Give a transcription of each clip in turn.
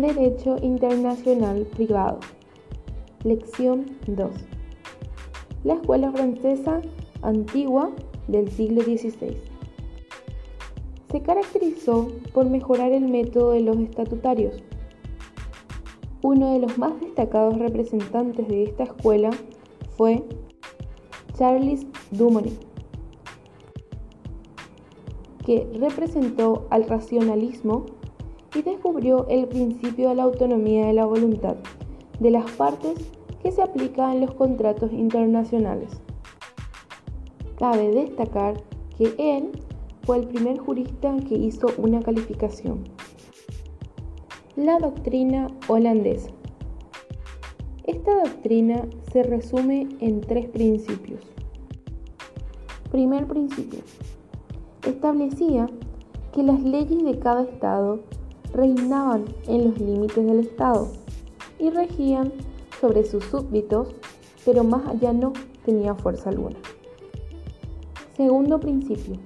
Derecho Internacional Privado. Lección 2. La escuela francesa antigua del siglo XVI. Se caracterizó por mejorar el método de los estatutarios. Uno de los más destacados representantes de esta escuela fue Charles Dumoulin, que representó al racionalismo y descubrió el principio de la autonomía de la voluntad de las partes que se aplica en los contratos internacionales. Cabe destacar que él fue el primer jurista que hizo una calificación. La doctrina holandesa. Esta doctrina se resume en tres principios. Primer principio. Establecía que las leyes de cada Estado reinaban en los límites del Estado y regían sobre sus súbditos, pero más allá no tenía fuerza alguna. Segundo principio.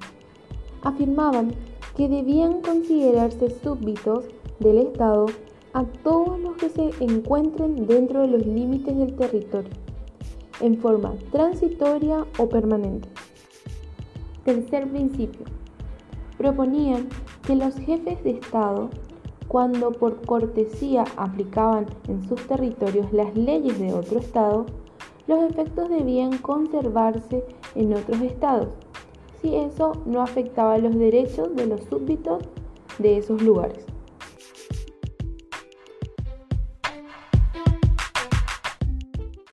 Afirmaban que debían considerarse súbditos del Estado a todos los que se encuentren dentro de los límites del territorio, en forma transitoria o permanente. Tercer principio. Proponían que los jefes de Estado cuando por cortesía aplicaban en sus territorios las leyes de otro Estado, los efectos debían conservarse en otros estados, si eso no afectaba los derechos de los súbditos de esos lugares.